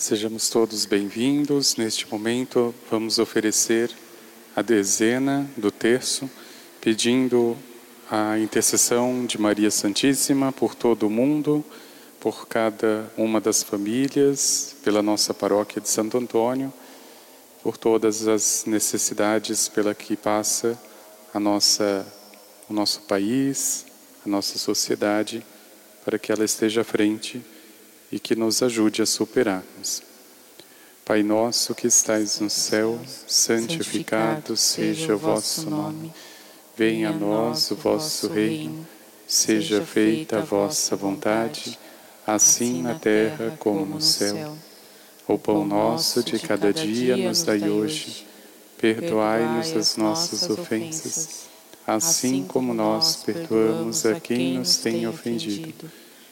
Sejamos todos bem-vindos. Neste momento, vamos oferecer a dezena do terço, pedindo a intercessão de Maria Santíssima por todo o mundo, por cada uma das famílias, pela nossa paróquia de Santo Antônio, por todas as necessidades pela que passa a nossa, o nosso país, a nossa sociedade, para que ela esteja à frente e que nos ajude a superarmos. Pai nosso que estais no céu, santificado seja o vosso nome. Venha a nós o vosso reino. Seja feita a vossa vontade, assim na terra como no céu. O pão nosso de cada dia nos dai hoje. Perdoai-nos as nossas ofensas, assim como nós perdoamos a quem nos tem ofendido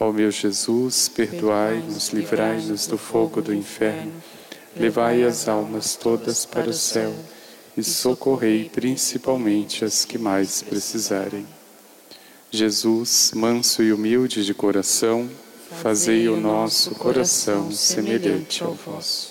Ó meu Jesus, perdoai-nos, livrai-nos do fogo do inferno, levai as almas todas para o céu e socorrei principalmente as que mais precisarem. Jesus, manso e humilde de coração, fazei o nosso coração semelhante ao vosso.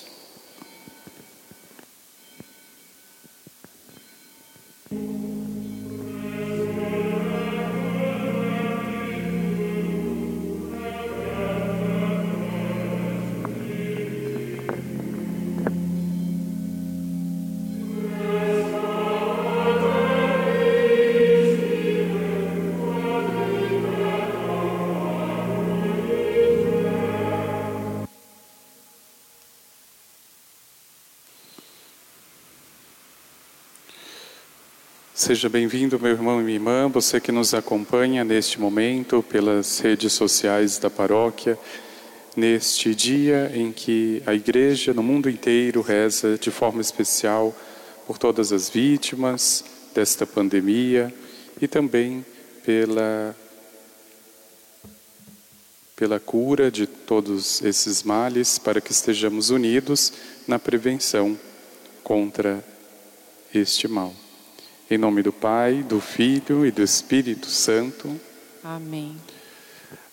Seja bem-vindo, meu irmão e minha irmã, você que nos acompanha neste momento pelas redes sociais da paróquia, neste dia em que a Igreja no mundo inteiro reza de forma especial por todas as vítimas desta pandemia e também pela pela cura de todos esses males, para que estejamos unidos na prevenção contra este mal. Em nome do Pai, do Filho e do Espírito Santo. Amém.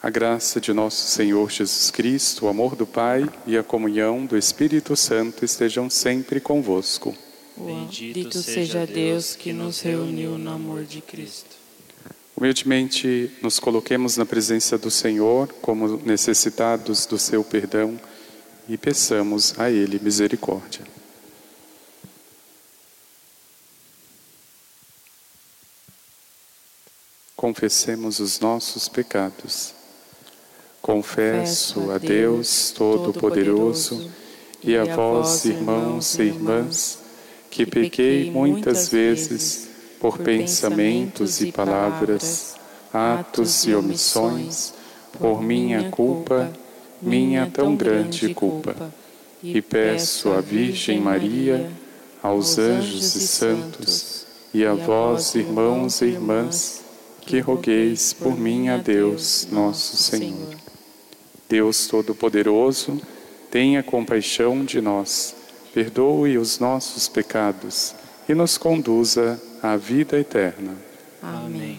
A graça de nosso Senhor Jesus Cristo, o amor do Pai e a comunhão do Espírito Santo estejam sempre convosco. Bendito seja Deus que nos reuniu no amor de Cristo. Humildemente nos coloquemos na presença do Senhor como necessitados do seu perdão e peçamos a Ele misericórdia. Confessemos os nossos pecados. Confesso a Deus Todo-Poderoso e a vós, irmãos e irmãs, que pequei muitas vezes por pensamentos e palavras, atos e omissões, por minha culpa, minha tão grande culpa. E peço à Virgem Maria, aos anjos e santos, e a vós, irmãos e irmãs, que rogueis por mim a Deus, nosso Senhor. Deus Todo-Poderoso, tenha compaixão de nós, perdoe os nossos pecados e nos conduza à vida eterna. Amém.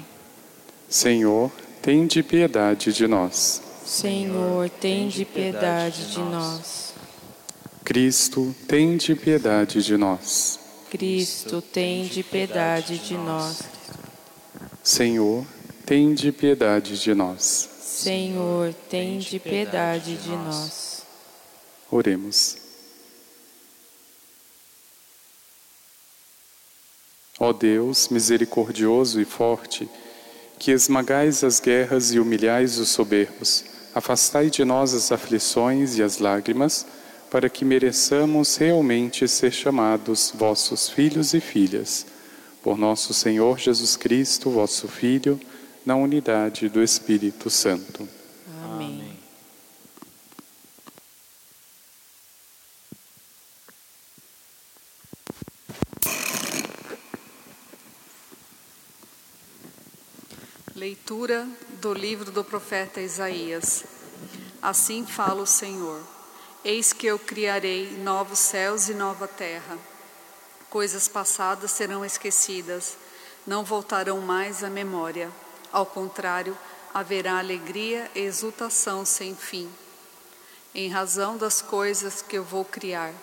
Senhor, tende piedade de nós. Senhor, tende piedade de nós. Cristo, tende piedade de nós. Cristo, tende piedade de nós. Senhor, tende piedade de nós. Senhor, tende piedade de nós. Oremos. Ó Deus, misericordioso e forte, que esmagais as guerras e humilhais os soberbos, afastai de nós as aflições e as lágrimas, para que mereçamos realmente ser chamados vossos filhos e filhas por nosso Senhor Jesus Cristo, vosso Filho, na unidade do Espírito Santo. Amém. Leitura do livro do profeta Isaías. Assim fala o Senhor: Eis que eu criarei novos céus e nova terra coisas passadas serão esquecidas, não voltarão mais à memória. Ao contrário, haverá alegria e exultação sem fim. Em razão das coisas que eu vou criar,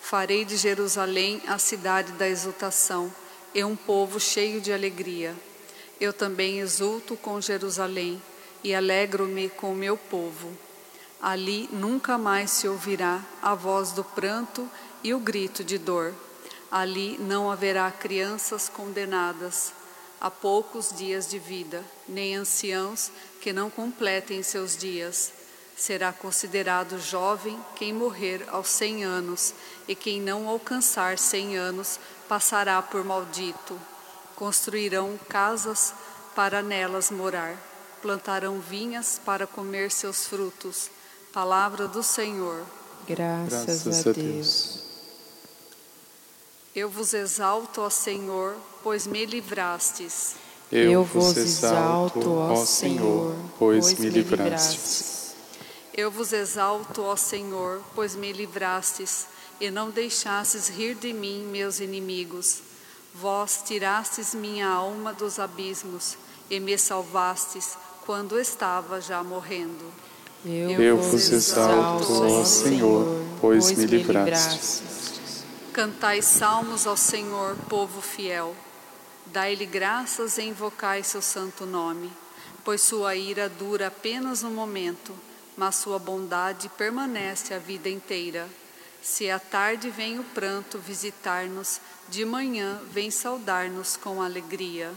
farei de Jerusalém a cidade da exultação e um povo cheio de alegria. Eu também exulto com Jerusalém e alegro-me com o meu povo. Ali nunca mais se ouvirá a voz do pranto e o grito de dor Ali não haverá crianças condenadas a poucos dias de vida, nem anciãos que não completem seus dias. Será considerado jovem quem morrer aos cem anos, e quem não alcançar cem anos passará por maldito. Construirão casas para nelas morar, plantarão vinhas para comer seus frutos. Palavra do Senhor. Graças, Graças a Deus. Eu vos exalto, ó Senhor, pois me livrastes. Eu vos exalto, ó Senhor, pois me livrastes. Eu vos exalto, ó Senhor, pois me livrastes, e não deixastes rir de mim meus inimigos. Vós tirastes minha alma dos abismos e me salvastes quando estava já morrendo. Eu, Eu vos exalto, ó Senhor, pois me livrastes. Cantai salmos ao Senhor, povo fiel. Dai-lhe graças e invocai seu santo nome, pois sua ira dura apenas um momento, mas sua bondade permanece a vida inteira. Se à tarde vem o pranto visitar-nos, de manhã vem saudar-nos com alegria.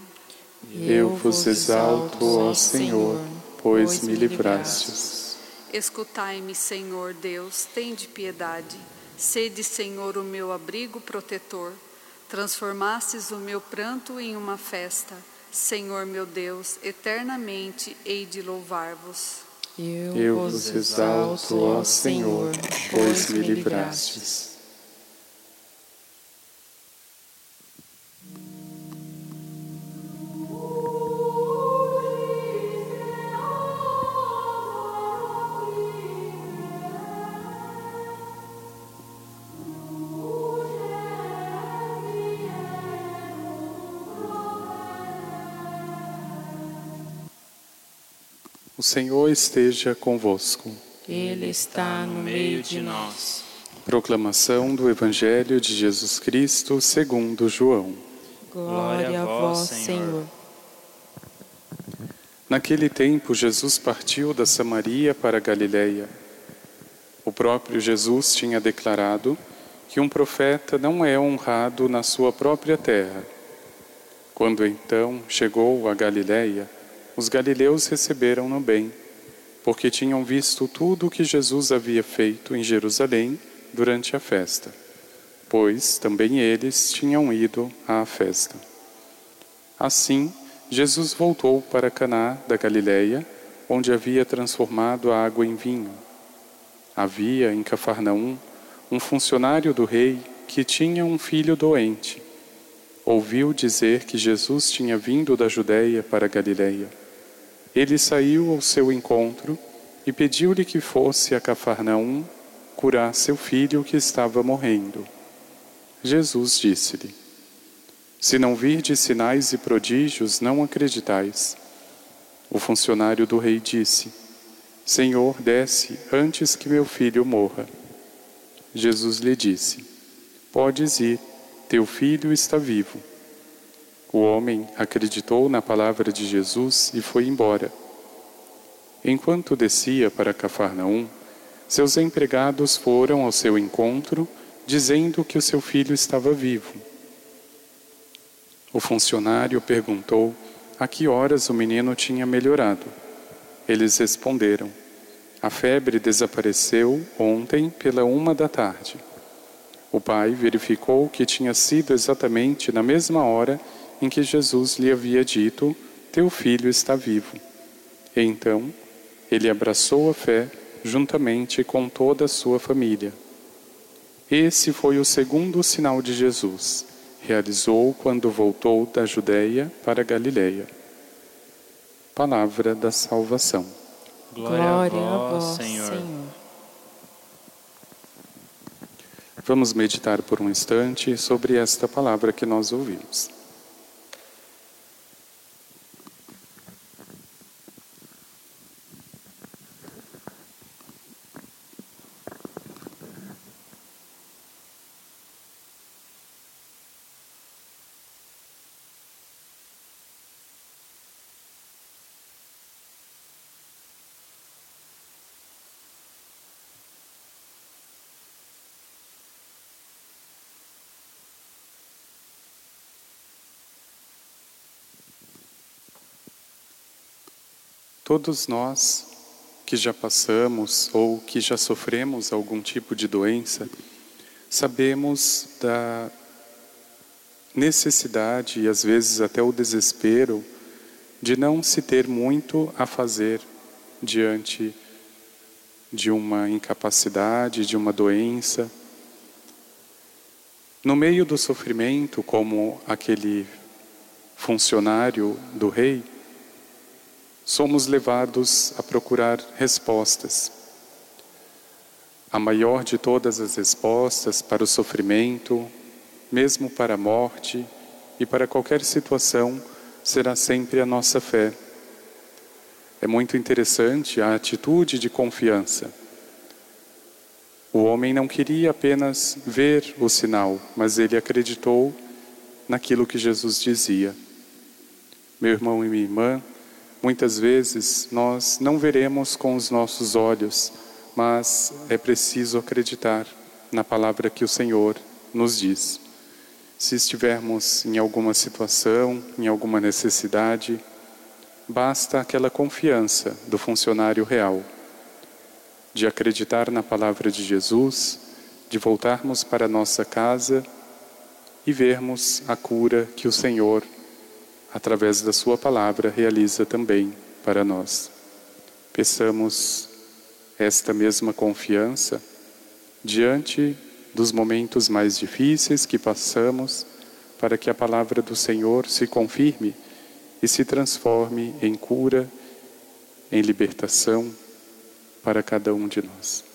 Eu vos exalto, ó Senhor, pois me livrastes. Escutai-me, Senhor Deus, tende piedade. Sede, Senhor, o meu abrigo protetor. Transformastes o meu pranto em uma festa. Senhor meu Deus, eternamente hei de louvar-vos. Eu vos exalto, ó Senhor, pois me livrastes. O Senhor esteja convosco. Ele está no meio de nós. Proclamação do Evangelho de Jesus Cristo segundo João. Glória a vós, Senhor. Naquele tempo, Jesus partiu da Samaria para Galiléia. O próprio Jesus tinha declarado que um profeta não é honrado na sua própria terra. Quando então chegou a Galiléia, os galileus receberam-no bem, porque tinham visto tudo o que Jesus havia feito em Jerusalém durante a festa, pois também eles tinham ido à festa. Assim, Jesus voltou para Caná da Galileia, onde havia transformado a água em vinho. Havia em Cafarnaum um funcionário do rei que tinha um filho doente. Ouviu dizer que Jesus tinha vindo da Judéia para a Galileia ele saiu ao seu encontro e pediu-lhe que fosse a Cafarnaum curar seu filho que estava morrendo. Jesus disse-lhe: Se não virdes sinais e prodígios, não acreditais. O funcionário do rei disse: Senhor, desce antes que meu filho morra. Jesus lhe disse: Podes ir, teu filho está vivo. O homem acreditou na palavra de Jesus e foi embora. Enquanto descia para Cafarnaum, seus empregados foram ao seu encontro, dizendo que o seu filho estava vivo. O funcionário perguntou a que horas o menino tinha melhorado. Eles responderam: A febre desapareceu ontem pela uma da tarde. O pai verificou que tinha sido exatamente na mesma hora em que Jesus lhe havia dito: Teu filho está vivo. E então ele abraçou a fé juntamente com toda a sua família. Esse foi o segundo sinal de Jesus. Realizou quando voltou da Judéia para a Galiléia. Palavra da salvação. Glória a vós, Senhor. Senhor. Vamos meditar por um instante sobre esta palavra que nós ouvimos. Todos nós que já passamos ou que já sofremos algum tipo de doença, sabemos da necessidade e às vezes até o desespero de não se ter muito a fazer diante de uma incapacidade, de uma doença. No meio do sofrimento, como aquele funcionário do rei, somos levados a procurar respostas. A maior de todas as respostas para o sofrimento, mesmo para a morte e para qualquer situação, será sempre a nossa fé. É muito interessante a atitude de confiança. O homem não queria apenas ver o sinal, mas ele acreditou naquilo que Jesus dizia. Meu irmão e minha irmã, muitas vezes nós não veremos com os nossos olhos, mas é preciso acreditar na palavra que o Senhor nos diz. Se estivermos em alguma situação, em alguma necessidade, basta aquela confiança do funcionário real, de acreditar na palavra de Jesus, de voltarmos para nossa casa e vermos a cura que o Senhor, através da Sua palavra, realiza também para nós. Peçamos esta mesma confiança diante dos momentos mais difíceis que passamos, para que a palavra do Senhor se confirme e se transforme em cura, em libertação para cada um de nós.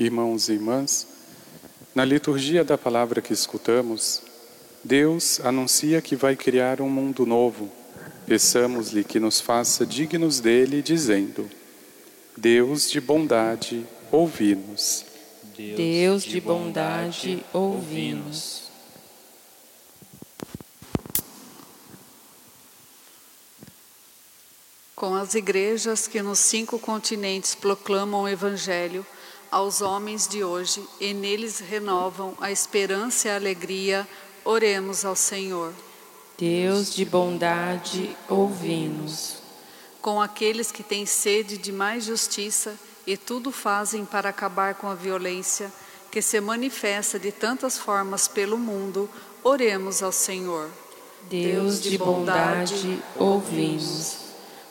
Irmãos e irmãs, na liturgia da palavra que escutamos, Deus anuncia que vai criar um mundo novo. Peçamos-lhe que nos faça dignos dele, dizendo: Deus de bondade, ouvi-nos. Deus de bondade, ouvi-nos. Com as igrejas que nos cinco continentes proclamam o Evangelho aos homens de hoje e neles renovam a esperança e a alegria, Oremos ao Senhor. Deus de bondade, ouvi-nos. Com aqueles que têm sede de mais justiça e tudo fazem para acabar com a violência que se manifesta de tantas formas pelo mundo, oremos ao Senhor. Deus de bondade, ouvi-nos.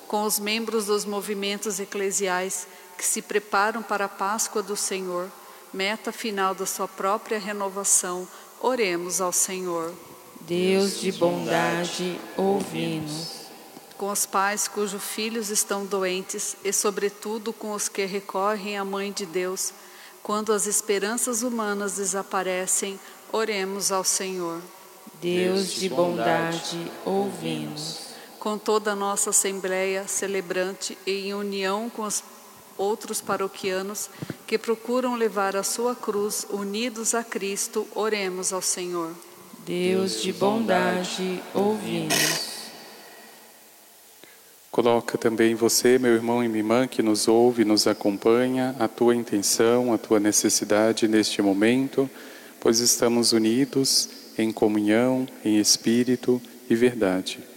Com os membros dos movimentos eclesiais que se preparam para a Páscoa do Senhor, meta final da sua própria renovação, Oremos ao Senhor. Deus de bondade, ouvi-nos. Com os pais cujos filhos estão doentes e, sobretudo, com os que recorrem à Mãe de Deus, quando as esperanças humanas desaparecem, oremos ao Senhor. Deus de bondade, ouvi-nos. Com toda a nossa Assembleia celebrante e em união com os outros paroquianos que procuram levar a sua cruz unidos a Cristo, oremos ao Senhor. Deus de bondade, ouvi-nos. Coloca também você, meu irmão e minha irmã, que nos ouve, nos acompanha, a tua intenção, a tua necessidade neste momento, pois estamos unidos em comunhão, em espírito e verdade.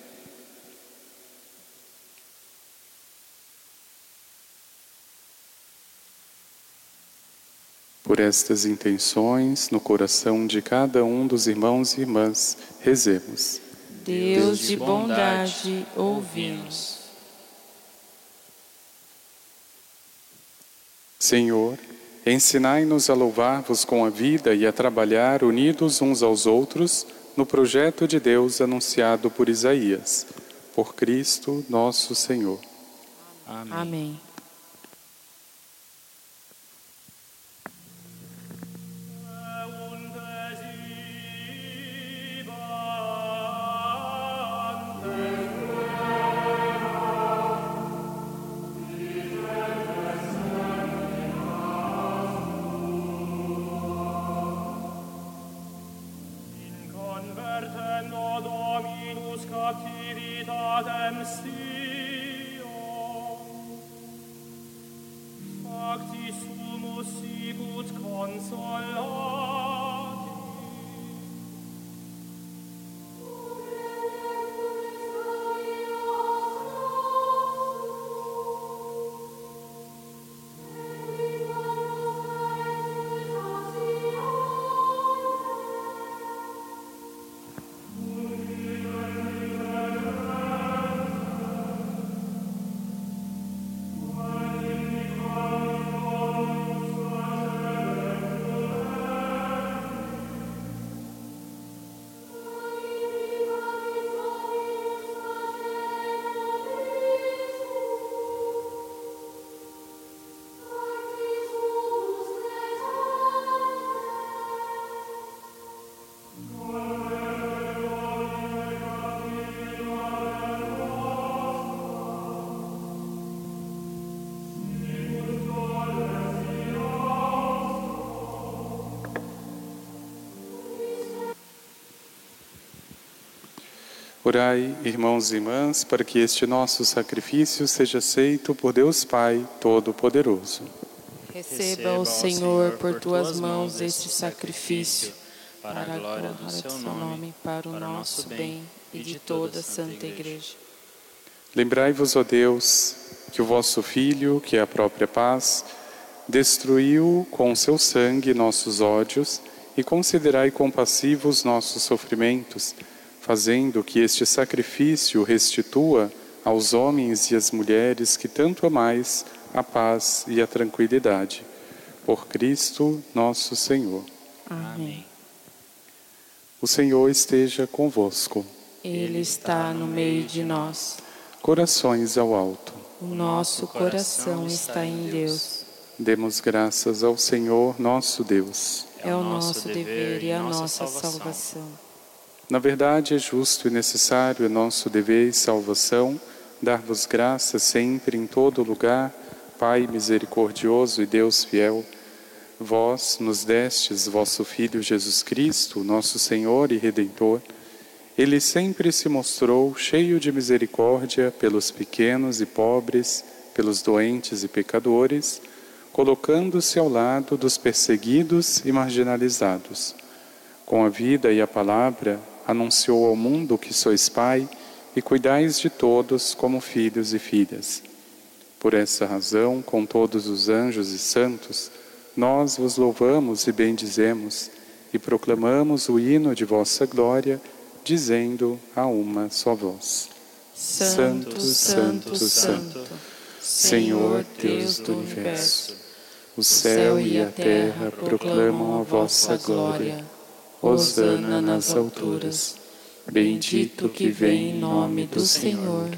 Por estas intenções, no coração de cada um dos irmãos e irmãs, rezemos. Deus de bondade, ouvi-nos. Senhor, ensinai-nos a louvar-vos com a vida e a trabalhar unidos uns aos outros no projeto de Deus anunciado por Isaías. Por Cristo nosso Senhor. Amém. Amém. Orai, irmãos e irmãs, para que este nosso sacrifício seja aceito por Deus Pai Todo-Poderoso. Receba, o Senhor, por tuas mãos este sacrifício, para a glória do seu nome, para o nosso bem e de toda a Santa Igreja. Lembrai-vos, ó Deus, que o vosso Filho, que é a própria paz, destruiu com seu sangue nossos ódios e considerai compassivos nossos sofrimentos fazendo que este sacrifício restitua aos homens e às mulheres que tanto amais a paz e a tranquilidade. Por Cristo nosso Senhor. Amém. O Senhor esteja convosco. Ele está no meio de nós. Corações ao alto. O nosso coração está em Deus. Demos graças ao Senhor nosso Deus. É o nosso dever e a nossa salvação. Na verdade, é justo e necessário, é nosso dever e salvação, dar-vos graças sempre em todo lugar, Pai misericordioso e Deus fiel. Vós nos destes vosso Filho Jesus Cristo, nosso Senhor e Redentor. Ele sempre se mostrou cheio de misericórdia pelos pequenos e pobres, pelos doentes e pecadores, colocando-se ao lado dos perseguidos e marginalizados. Com a vida e a palavra, anunciou ao mundo que sois Pai e cuidais de todos como filhos e filhas. Por essa razão, com todos os anjos e santos, nós vos louvamos e bendizemos e proclamamos o hino de vossa glória, dizendo a uma só voz: Santo, Santo, Santo, Senhor Deus do universo, o céu e a terra proclamam a vossa glória. Hosana nas alturas. Bendito que vem em nome do Senhor.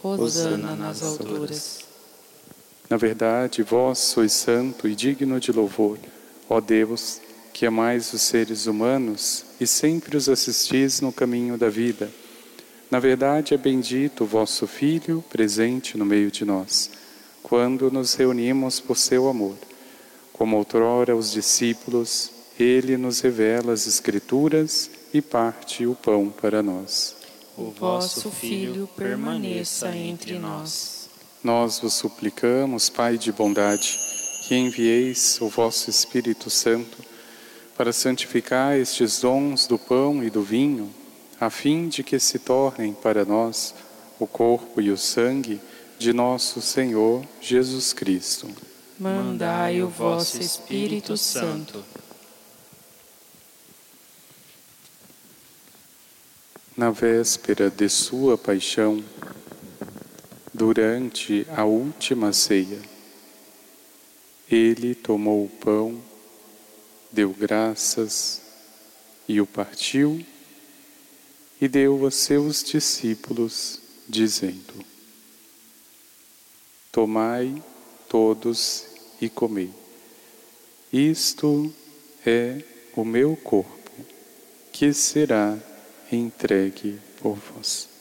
Hosana nas alturas. Na verdade, vós sois santo e digno de louvor, ó Deus, que amais os seres humanos e sempre os assistis no caminho da vida. Na verdade, é bendito o vosso Filho presente no meio de nós, quando nos reunimos por seu amor. Como outrora os discípulos, ele nos revela as Escrituras e parte o pão para nós. O vosso Filho permaneça entre nós. Nós vos suplicamos, Pai de bondade, que envieis o vosso Espírito Santo para santificar estes dons do pão e do vinho, a fim de que se tornem para nós o corpo e o sangue de nosso Senhor Jesus Cristo. Mandai o vosso Espírito Santo na véspera de sua paixão, durante a última ceia, ele tomou o pão, deu graças e o partiu e deu a seus discípulos, dizendo: Tomai todos e comei. Isto é o meu corpo, que será entregue por vós.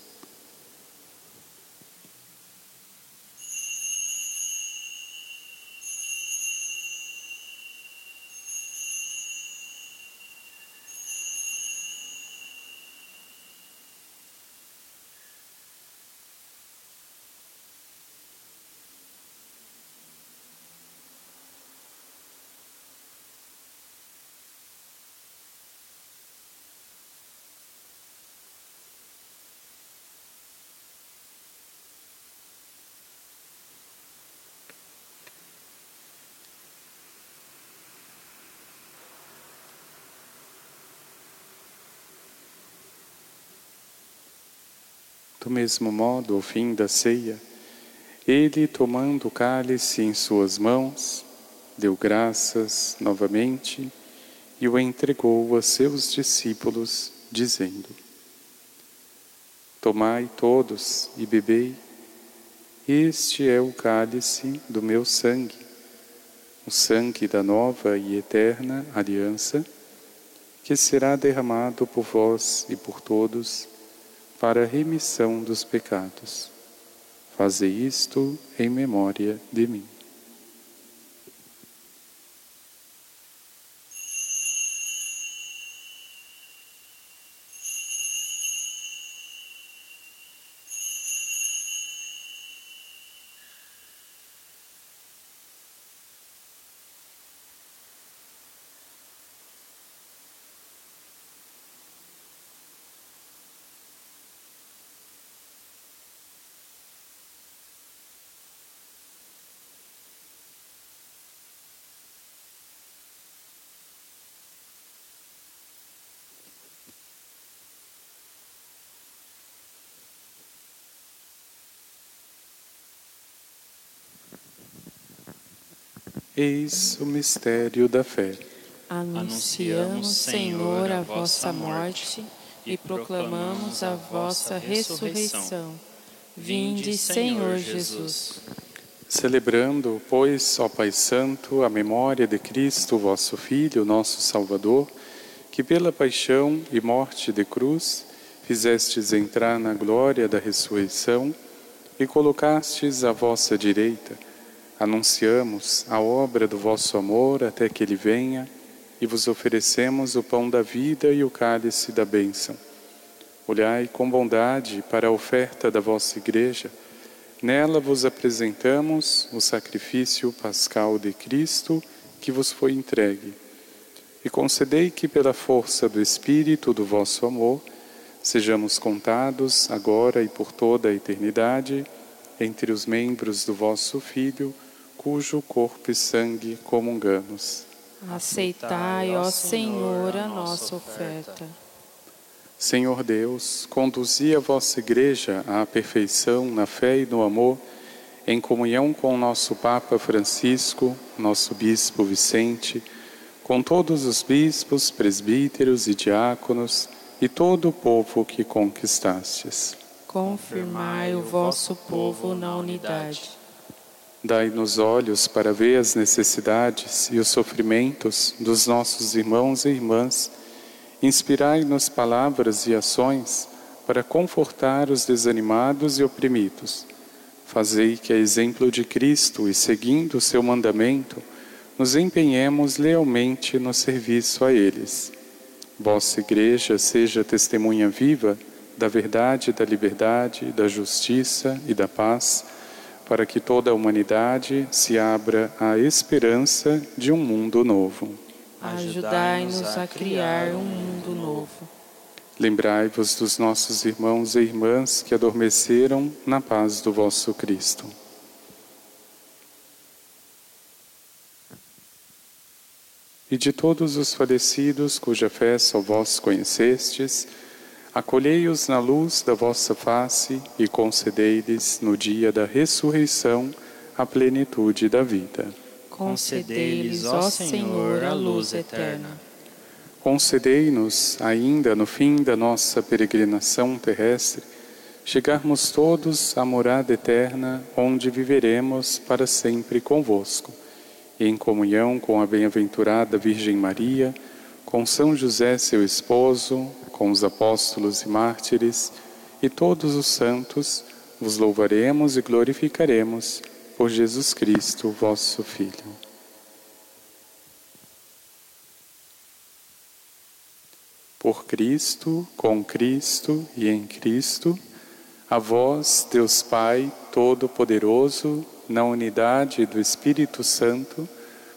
Do mesmo modo, ao fim da ceia, ele, tomando o cálice em suas mãos, deu graças novamente e o entregou a seus discípulos, dizendo: Tomai todos e bebei, este é o cálice do meu sangue, o sangue da nova e eterna aliança, que será derramado por vós e por todos para a remissão dos pecados. Fazei isto em memória de mim. Eis o mistério da fé. Anunciamos, Senhor, a vossa morte e proclamamos a vossa ressurreição. Vinde, Senhor Jesus. Celebrando, pois, ó Pai Santo, a memória de Cristo, vosso Filho, nosso Salvador, que pela paixão e morte de cruz fizestes entrar na glória da ressurreição e colocastes à vossa direita, anunciamos a obra do vosso amor até que ele venha e vos oferecemos o pão da vida e o cálice da bênção. Olhai com bondade para a oferta da vossa Igreja. Nela vos apresentamos o sacrifício pascal de Cristo que vos foi entregue. E concedei que, pela força do Espírito do vosso amor, sejamos contados, agora e por toda a eternidade, entre os membros do vosso Filho, cujo corpo e sangue comungamos. Aceitai, ó Senhor, a nossa oferta. Senhor Deus, conduzi a vossa Igreja à perfeição na fé e no amor, em comunhão com o nosso Papa Francisco, nosso Bispo Vicente, com todos os bispos, presbíteros e diáconos, e todo o povo que conquistastes. Confirmai o vosso povo na unidade. Dai-nos olhos para ver as necessidades e os sofrimentos dos nossos irmãos e irmãs. Inspirai-nos palavras e ações para confortar os desanimados e oprimidos. Fazei que, a exemplo de Cristo e seguindo o seu mandamento, nos empenhemos lealmente no serviço a eles vossa Igreja seja testemunha viva da verdade, da liberdade, da justiça e da paz, para que toda a humanidade se abra à esperança de um mundo novo. Ajudai-nos a criar um mundo novo. Lembrai-vos dos nossos irmãos e irmãs que adormeceram na paz do vosso Cristo. e de todos os falecidos cuja fé só vós conhecestes, acolhei-os na luz da vossa face e concedei-lhes no dia da ressurreição a plenitude da vida. Concedei-lhes, ó Senhor, a luz eterna. Concedei-nos, ainda no fim da nossa peregrinação terrestre, chegarmos todos à morada eterna, onde viveremos para sempre convosco em comunhão com a bem-aventurada Virgem Maria, com São José, seu esposo, com os apóstolos e mártires e todos os santos, vos louvaremos e glorificaremos por Jesus Cristo, vosso Filho. Por Cristo, com Cristo e em Cristo, a vós, Deus Pai Todo-Poderoso, na unidade do Espírito Santo,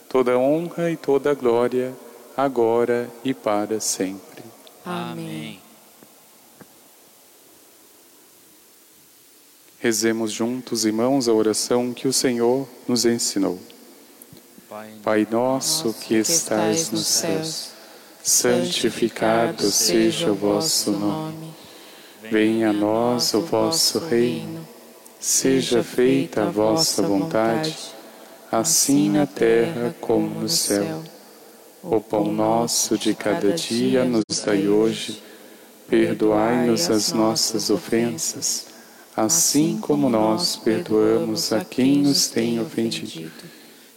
toda honra e toda glória, agora e para sempre. Amém. Rezemos juntos, irmãos, a oração que o Senhor nos ensinou. Pai nosso que estais nos céus, santificado seja o vosso nome. Venha a nós o vosso reino Seja feita a vossa vontade, assim na terra como no céu. O pão nosso de cada dia nos dai hoje. Perdoai-nos as nossas ofensas, assim como nós perdoamos a quem nos tem ofendido.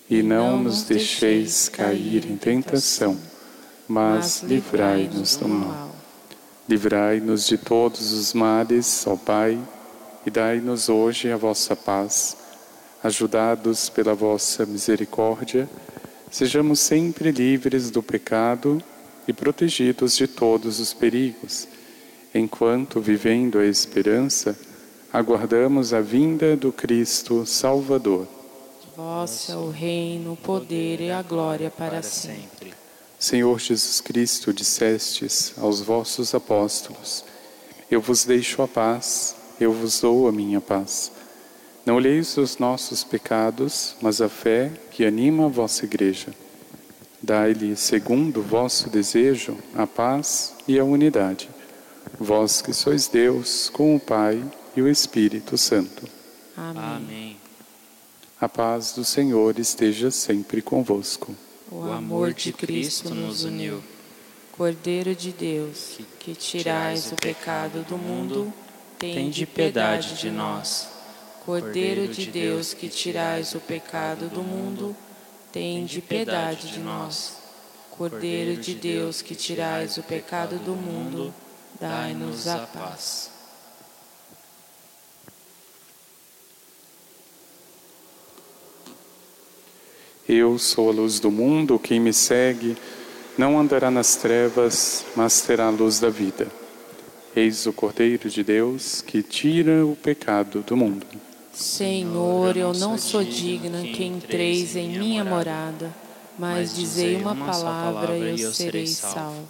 E não nos deixeis cair em tentação, mas livrai-nos do mal. Livrai-nos de todos os males, ó Pai e dai-nos hoje a vossa paz. Ajudados pela vossa misericórdia, sejamos sempre livres do pecado e protegidos de todos os perigos, enquanto, vivendo a esperança, aguardamos a vinda do Cristo Salvador. Vosso é o reino, o poder e a glória para sempre. Senhor Jesus Cristo, dissestes aos vossos apóstolos: Eu vos deixo a paz eu vos dou a minha paz. Não olheis os nossos pecados, mas a fé que anima a vossa igreja. Dai-lhe, segundo o vosso desejo, a paz e a unidade. Vós que sois Deus, com o Pai e o Espírito Santo. Amém. A paz do Senhor esteja sempre convosco. O amor de Cristo nos uniu. Cordeiro de Deus, que tirais o pecado do mundo, tende piedade de nós. Cordeiro de Deus, que tirais o pecado do mundo, tende piedade de nós. Cordeiro de Deus, que tirais o pecado do mundo, dai-nos a paz. Eu sou a luz do mundo, quem me segue não andará nas trevas, mas terá a luz da vida. Eis o Cordeiro de Deus que tira o pecado do mundo. Senhor, eu não sou digna que entreis em minha morada, mas dizei uma palavra e eu serei salvo.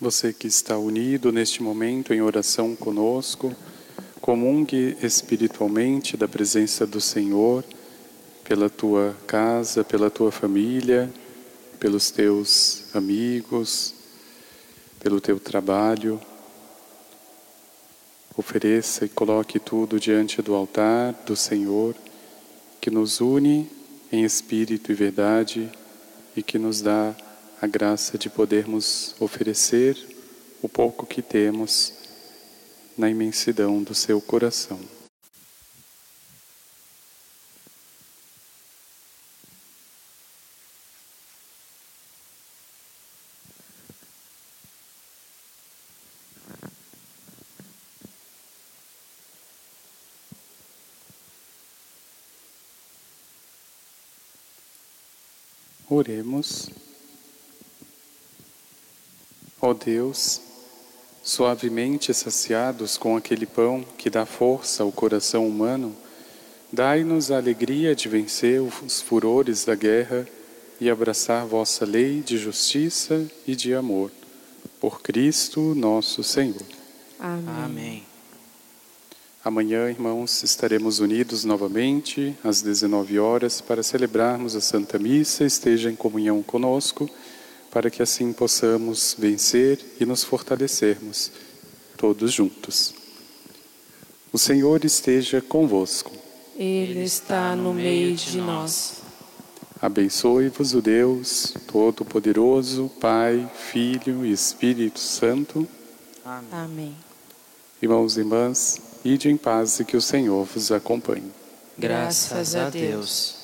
Você que está unido neste momento em oração conosco, comungue espiritualmente da presença do Senhor pela tua casa, pela tua família, pelos teus amigos, pelo teu trabalho. Ofereça e coloque tudo diante do altar do Senhor, que nos une em espírito e verdade e que nos dá a graça de podermos oferecer o pouco que temos na imensidão do seu coração. Oremos. Ó Deus, suavemente saciados com aquele pão que dá força ao coração humano, dai-nos a alegria de vencer os furores da guerra e abraçar vossa lei de justiça e de amor. Por Cristo nosso Senhor. Amém. Amém. Amanhã, irmãos, estaremos unidos novamente às 19 horas para celebrarmos a Santa Missa. Esteja em comunhão conosco para que assim possamos vencer e nos fortalecermos, todos juntos. O Senhor esteja convosco. Ele está no meio de nós. Abençoe-vos o Deus Todo-Poderoso, Pai, Filho e Espírito Santo. Amém. Amém. Irmãos e irmãs, ide em paz e que o Senhor vos acompanhe. Graças a Deus.